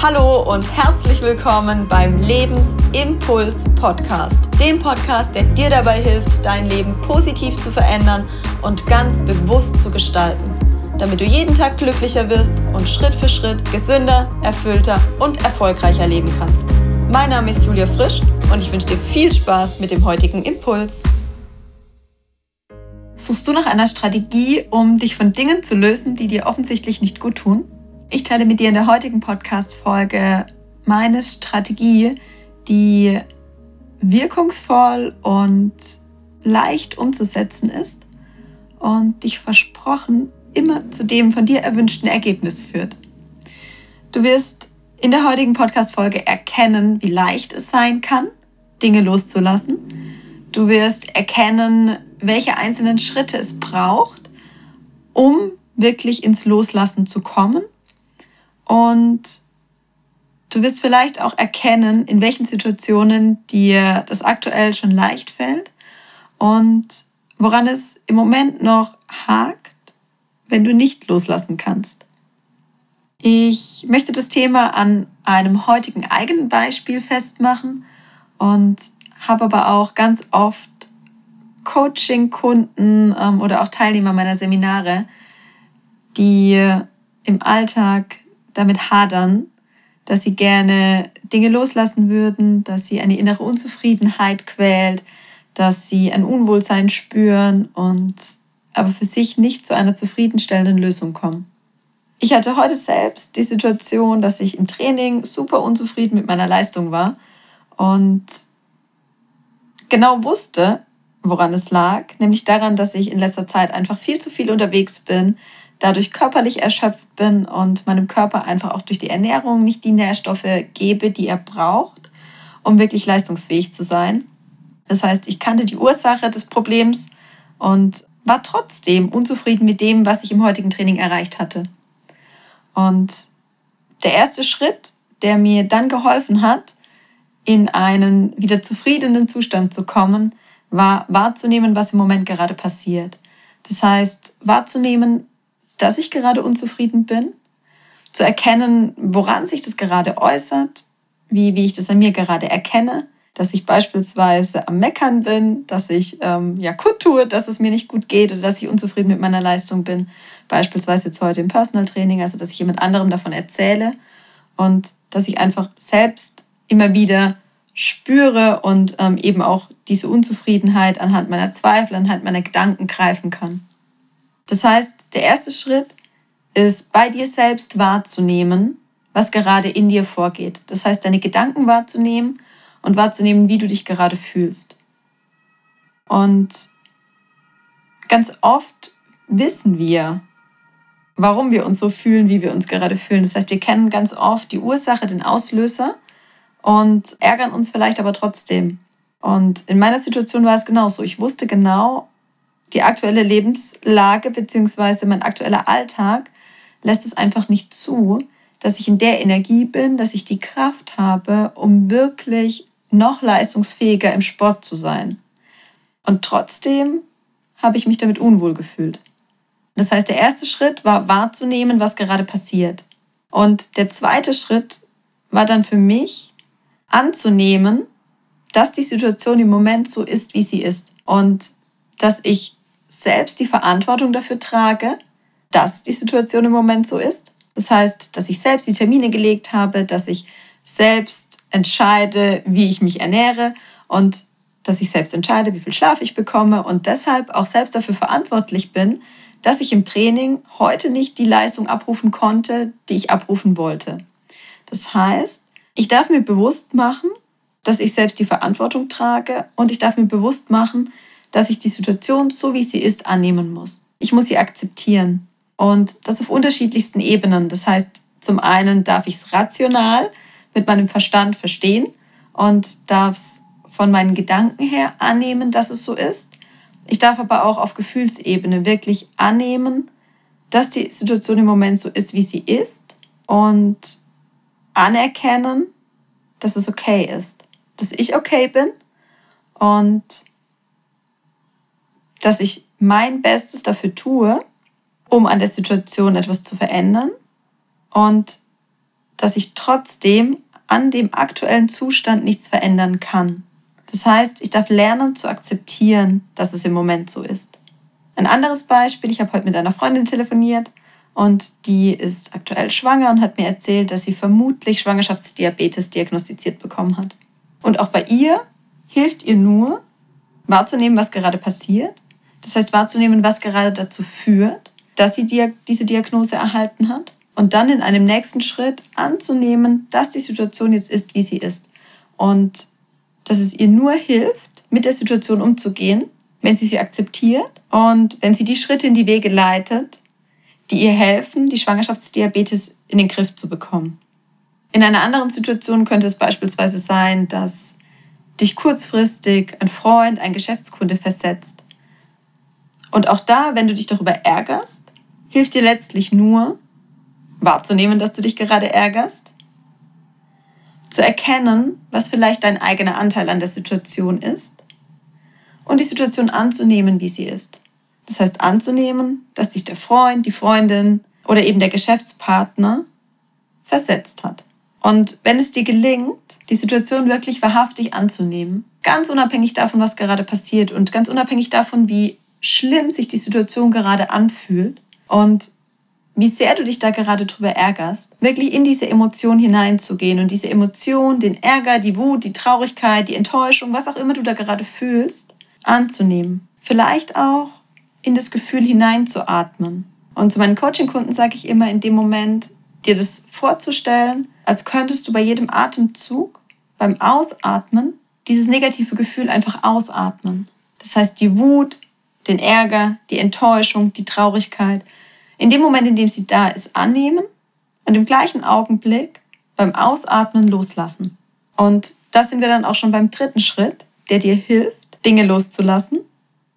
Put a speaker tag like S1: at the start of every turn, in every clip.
S1: Hallo und herzlich willkommen beim Lebensimpuls Podcast, dem Podcast, der dir dabei hilft, dein Leben positiv zu verändern und ganz bewusst zu gestalten, damit du jeden Tag glücklicher wirst und Schritt für Schritt gesünder, erfüllter und erfolgreicher leben kannst. Mein Name ist Julia Frisch und ich wünsche dir viel Spaß mit dem heutigen Impuls. Suchst du nach einer Strategie, um dich von Dingen zu lösen, die dir offensichtlich nicht gut tun? Ich teile mit dir in der heutigen Podcast-Folge meine Strategie, die wirkungsvoll und leicht umzusetzen ist und dich versprochen immer zu dem von dir erwünschten Ergebnis führt. Du wirst in der heutigen Podcast-Folge erkennen, wie leicht es sein kann, Dinge loszulassen. Du wirst erkennen, welche einzelnen Schritte es braucht, um wirklich ins Loslassen zu kommen und du wirst vielleicht auch erkennen, in welchen Situationen dir das aktuell schon leicht fällt und woran es im Moment noch hakt, wenn du nicht loslassen kannst. Ich möchte das Thema an einem heutigen eigenen Beispiel festmachen und habe aber auch ganz oft Coaching-Kunden ähm, oder auch Teilnehmer meiner Seminare, die im Alltag damit hadern, dass sie gerne Dinge loslassen würden, dass sie eine innere Unzufriedenheit quält, dass sie ein Unwohlsein spüren und aber für sich nicht zu einer zufriedenstellenden Lösung kommen. Ich hatte heute selbst die Situation, dass ich im Training super unzufrieden mit meiner Leistung war und genau wusste, woran es lag, nämlich daran, dass ich in letzter Zeit einfach viel zu viel unterwegs bin, dadurch körperlich erschöpft bin und meinem Körper einfach auch durch die Ernährung nicht die Nährstoffe gebe, die er braucht, um wirklich leistungsfähig zu sein. Das heißt, ich kannte die Ursache des Problems und war trotzdem unzufrieden mit dem, was ich im heutigen Training erreicht hatte. Und der erste Schritt, der mir dann geholfen hat, in einen wieder zufriedenen Zustand zu kommen, war wahrzunehmen, was im Moment gerade passiert. Das heißt, wahrzunehmen, dass ich gerade unzufrieden bin, zu erkennen, woran sich das gerade äußert, wie, wie ich das an mir gerade erkenne, dass ich beispielsweise am Meckern bin, dass ich ähm, ja kundtue, dass es mir nicht gut geht oder dass ich unzufrieden mit meiner Leistung bin. Beispielsweise jetzt heute im Personal Training, also dass ich jemand anderem davon erzähle und dass ich einfach selbst immer wieder spüre und ähm, eben auch diese Unzufriedenheit anhand meiner Zweifel, anhand meiner Gedanken greifen kann. Das heißt, der erste Schritt ist, bei dir selbst wahrzunehmen, was gerade in dir vorgeht. Das heißt, deine Gedanken wahrzunehmen und wahrzunehmen, wie du dich gerade fühlst. Und ganz oft wissen wir, warum wir uns so fühlen, wie wir uns gerade fühlen. Das heißt, wir kennen ganz oft die Ursache, den Auslöser und ärgern uns vielleicht aber trotzdem. Und in meiner Situation war es genauso. Ich wusste genau, die aktuelle Lebenslage bzw. mein aktueller Alltag lässt es einfach nicht zu, dass ich in der Energie bin, dass ich die Kraft habe, um wirklich noch leistungsfähiger im Sport zu sein. Und trotzdem habe ich mich damit unwohl gefühlt. Das heißt, der erste Schritt war wahrzunehmen, was gerade passiert. Und der zweite Schritt war dann für mich anzunehmen, dass die Situation im Moment so ist, wie sie ist. Und dass ich selbst die Verantwortung dafür trage, dass die Situation im Moment so ist. Das heißt, dass ich selbst die Termine gelegt habe, dass ich selbst entscheide, wie ich mich ernähre und dass ich selbst entscheide, wie viel Schlaf ich bekomme und deshalb auch selbst dafür verantwortlich bin, dass ich im Training heute nicht die Leistung abrufen konnte, die ich abrufen wollte. Das heißt, ich darf mir bewusst machen, dass ich selbst die Verantwortung trage und ich darf mir bewusst machen, dass ich die Situation so wie sie ist annehmen muss. Ich muss sie akzeptieren. Und das auf unterschiedlichsten Ebenen. Das heißt, zum einen darf ich es rational mit meinem Verstand verstehen und darf es von meinen Gedanken her annehmen, dass es so ist. Ich darf aber auch auf Gefühlsebene wirklich annehmen, dass die Situation im Moment so ist, wie sie ist und anerkennen, dass es okay ist, dass ich okay bin und dass ich mein Bestes dafür tue, um an der Situation etwas zu verändern und dass ich trotzdem an dem aktuellen Zustand nichts verändern kann. Das heißt, ich darf lernen zu akzeptieren, dass es im Moment so ist. Ein anderes Beispiel, ich habe heute mit einer Freundin telefoniert und die ist aktuell schwanger und hat mir erzählt, dass sie vermutlich Schwangerschaftsdiabetes diagnostiziert bekommen hat. Und auch bei ihr hilft ihr nur, wahrzunehmen, was gerade passiert. Das heißt, wahrzunehmen, was gerade dazu führt, dass sie diese Diagnose erhalten hat. Und dann in einem nächsten Schritt anzunehmen, dass die Situation jetzt ist, wie sie ist. Und dass es ihr nur hilft, mit der Situation umzugehen, wenn sie sie akzeptiert und wenn sie die Schritte in die Wege leitet, die ihr helfen, die Schwangerschaftsdiabetes in den Griff zu bekommen. In einer anderen Situation könnte es beispielsweise sein, dass dich kurzfristig ein Freund, ein Geschäftskunde versetzt. Und auch da, wenn du dich darüber ärgerst, hilft dir letztlich nur, wahrzunehmen, dass du dich gerade ärgerst, zu erkennen, was vielleicht dein eigener Anteil an der Situation ist und die Situation anzunehmen, wie sie ist. Das heißt anzunehmen, dass sich der Freund, die Freundin oder eben der Geschäftspartner versetzt hat. Und wenn es dir gelingt, die Situation wirklich wahrhaftig anzunehmen, ganz unabhängig davon, was gerade passiert und ganz unabhängig davon, wie schlimm sich die Situation gerade anfühlt und wie sehr du dich da gerade drüber ärgerst, wirklich in diese Emotion hineinzugehen und diese Emotion, den Ärger, die Wut, die Traurigkeit, die Enttäuschung, was auch immer du da gerade fühlst, anzunehmen. Vielleicht auch in das Gefühl hineinzuatmen. Und zu meinen Coaching-Kunden sage ich immer in dem Moment, dir das vorzustellen, als könntest du bei jedem Atemzug, beim Ausatmen, dieses negative Gefühl einfach ausatmen. Das heißt, die Wut, den Ärger, die Enttäuschung, die Traurigkeit, in dem Moment, in dem sie da ist, annehmen und im gleichen Augenblick beim Ausatmen loslassen. Und da sind wir dann auch schon beim dritten Schritt, der dir hilft, Dinge loszulassen.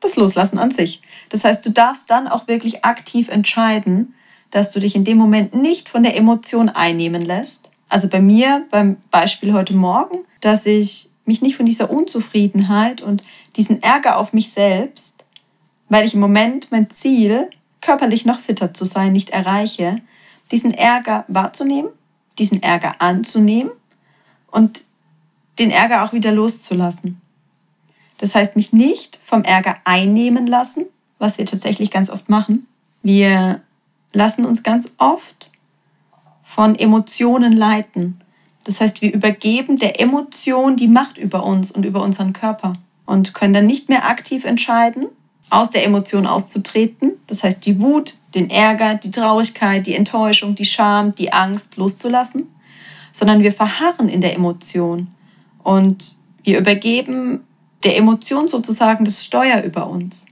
S1: Das Loslassen an sich. Das heißt, du darfst dann auch wirklich aktiv entscheiden, dass du dich in dem Moment nicht von der Emotion einnehmen lässt. Also bei mir, beim Beispiel heute Morgen, dass ich mich nicht von dieser Unzufriedenheit und diesen Ärger auf mich selbst, weil ich im Moment mein Ziel körperlich noch fitter zu sein, nicht erreiche, diesen Ärger wahrzunehmen, diesen Ärger anzunehmen und den Ärger auch wieder loszulassen. Das heißt, mich nicht vom Ärger einnehmen lassen, was wir tatsächlich ganz oft machen. Wir lassen uns ganz oft von Emotionen leiten. Das heißt, wir übergeben der Emotion die Macht über uns und über unseren Körper und können dann nicht mehr aktiv entscheiden, aus der Emotion auszutreten. Das heißt, die Wut, den Ärger, die Traurigkeit, die Enttäuschung, die Scham, die Angst loszulassen, sondern wir verharren in der Emotion und wir übergeben der Emotion sozusagen das Steuer über uns.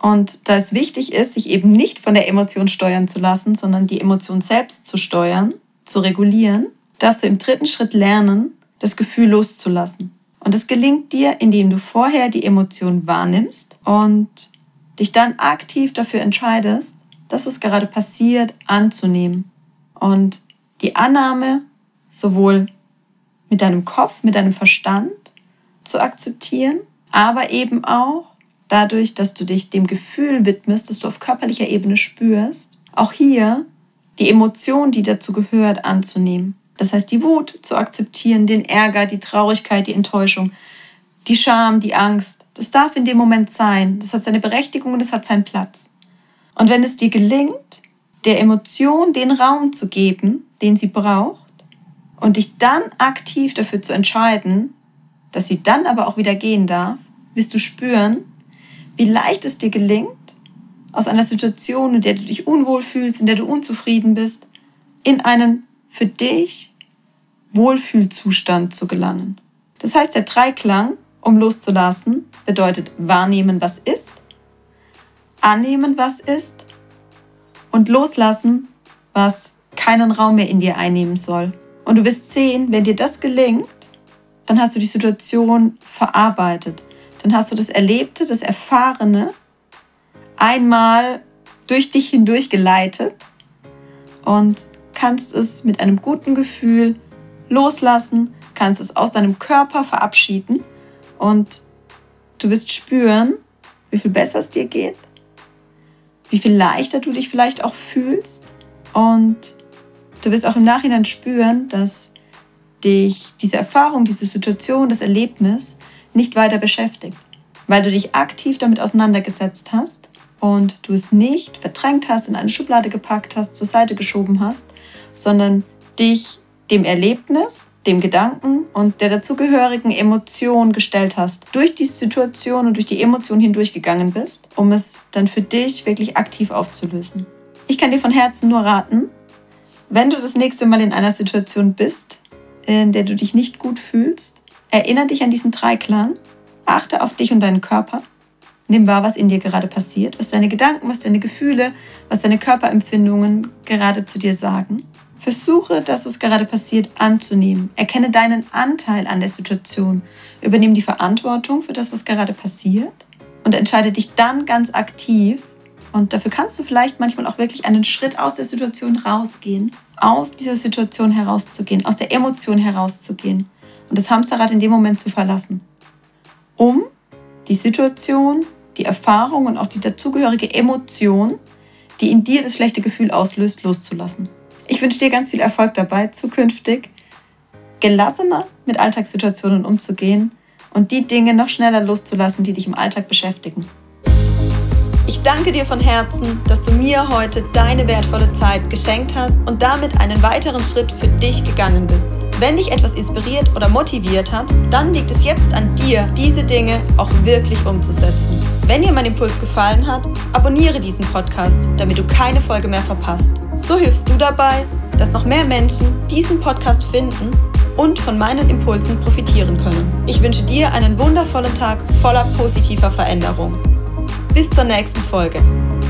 S1: Und da es wichtig ist, sich eben nicht von der Emotion steuern zu lassen, sondern die Emotion selbst zu steuern, zu regulieren, darfst du im dritten Schritt lernen, das Gefühl loszulassen. Und es gelingt dir, indem du vorher die Emotion wahrnimmst und dich dann aktiv dafür entscheidest, das, was gerade passiert, anzunehmen. Und die Annahme sowohl mit deinem Kopf, mit deinem Verstand zu akzeptieren, aber eben auch dadurch, dass du dich dem Gefühl widmest, dass du auf körperlicher Ebene spürst, auch hier die Emotion, die dazu gehört, anzunehmen. Das heißt, die Wut zu akzeptieren, den Ärger, die Traurigkeit, die Enttäuschung, die Scham, die Angst. Das darf in dem Moment sein. Das hat seine Berechtigung und das hat seinen Platz. Und wenn es dir gelingt, der Emotion den Raum zu geben, den sie braucht, und dich dann aktiv dafür zu entscheiden, dass sie dann aber auch wieder gehen darf, wirst du spüren, wie leicht es dir gelingt, aus einer Situation, in der du dich unwohl fühlst, in der du unzufrieden bist, in einen für dich Wohlfühlzustand zu gelangen. Das heißt, der Dreiklang, um loszulassen, bedeutet wahrnehmen, was ist, annehmen, was ist und loslassen, was keinen Raum mehr in dir einnehmen soll. Und du wirst sehen, wenn dir das gelingt, dann hast du die Situation verarbeitet dann hast du das Erlebte, das Erfahrene einmal durch dich hindurch geleitet und kannst es mit einem guten Gefühl loslassen, kannst es aus deinem Körper verabschieden und du wirst spüren, wie viel besser es dir geht, wie viel leichter du dich vielleicht auch fühlst und Du wirst auch im Nachhinein spüren, dass dich diese Erfahrung, diese Situation, das Erlebnis nicht weiter beschäftigt, weil du dich aktiv damit auseinandergesetzt hast und du es nicht verdrängt hast, in eine Schublade gepackt hast, zur Seite geschoben hast, sondern dich dem Erlebnis, dem Gedanken und der dazugehörigen Emotion gestellt hast, durch die Situation und durch die Emotion hindurchgegangen bist, um es dann für dich wirklich aktiv aufzulösen. Ich kann dir von Herzen nur raten, wenn du das nächste Mal in einer Situation bist, in der du dich nicht gut fühlst, erinnere dich an diesen Dreiklang, achte auf dich und deinen Körper, nimm wahr, was in dir gerade passiert, was deine Gedanken, was deine Gefühle, was deine Körperempfindungen gerade zu dir sagen. Versuche, das, was gerade passiert, anzunehmen. Erkenne deinen Anteil an der Situation. Übernimm die Verantwortung für das, was gerade passiert und entscheide dich dann ganz aktiv. Und dafür kannst du vielleicht manchmal auch wirklich einen Schritt aus der Situation rausgehen, aus dieser Situation herauszugehen, aus der Emotion herauszugehen und das Hamsterrad in dem Moment zu verlassen, um die Situation, die Erfahrung und auch die dazugehörige Emotion, die in dir das schlechte Gefühl auslöst, loszulassen. Ich wünsche dir ganz viel Erfolg dabei, zukünftig gelassener mit Alltagssituationen umzugehen und die Dinge noch schneller loszulassen, die dich im Alltag beschäftigen. Ich danke dir von Herzen, dass du mir heute deine wertvolle Zeit geschenkt hast und damit einen weiteren Schritt für dich gegangen bist. Wenn dich etwas inspiriert oder motiviert hat, dann liegt es jetzt an dir, diese Dinge auch wirklich umzusetzen. Wenn dir mein Impuls gefallen hat, abonniere diesen Podcast, damit du keine Folge mehr verpasst. So hilfst du dabei, dass noch mehr Menschen diesen Podcast finden und von meinen Impulsen profitieren können. Ich wünsche dir einen wundervollen Tag voller positiver Veränderung. Bis zur nächsten Folge.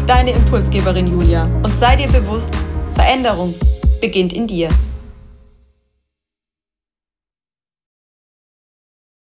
S1: Deine Impulsgeberin Julia. Und sei dir bewusst, Veränderung beginnt in dir.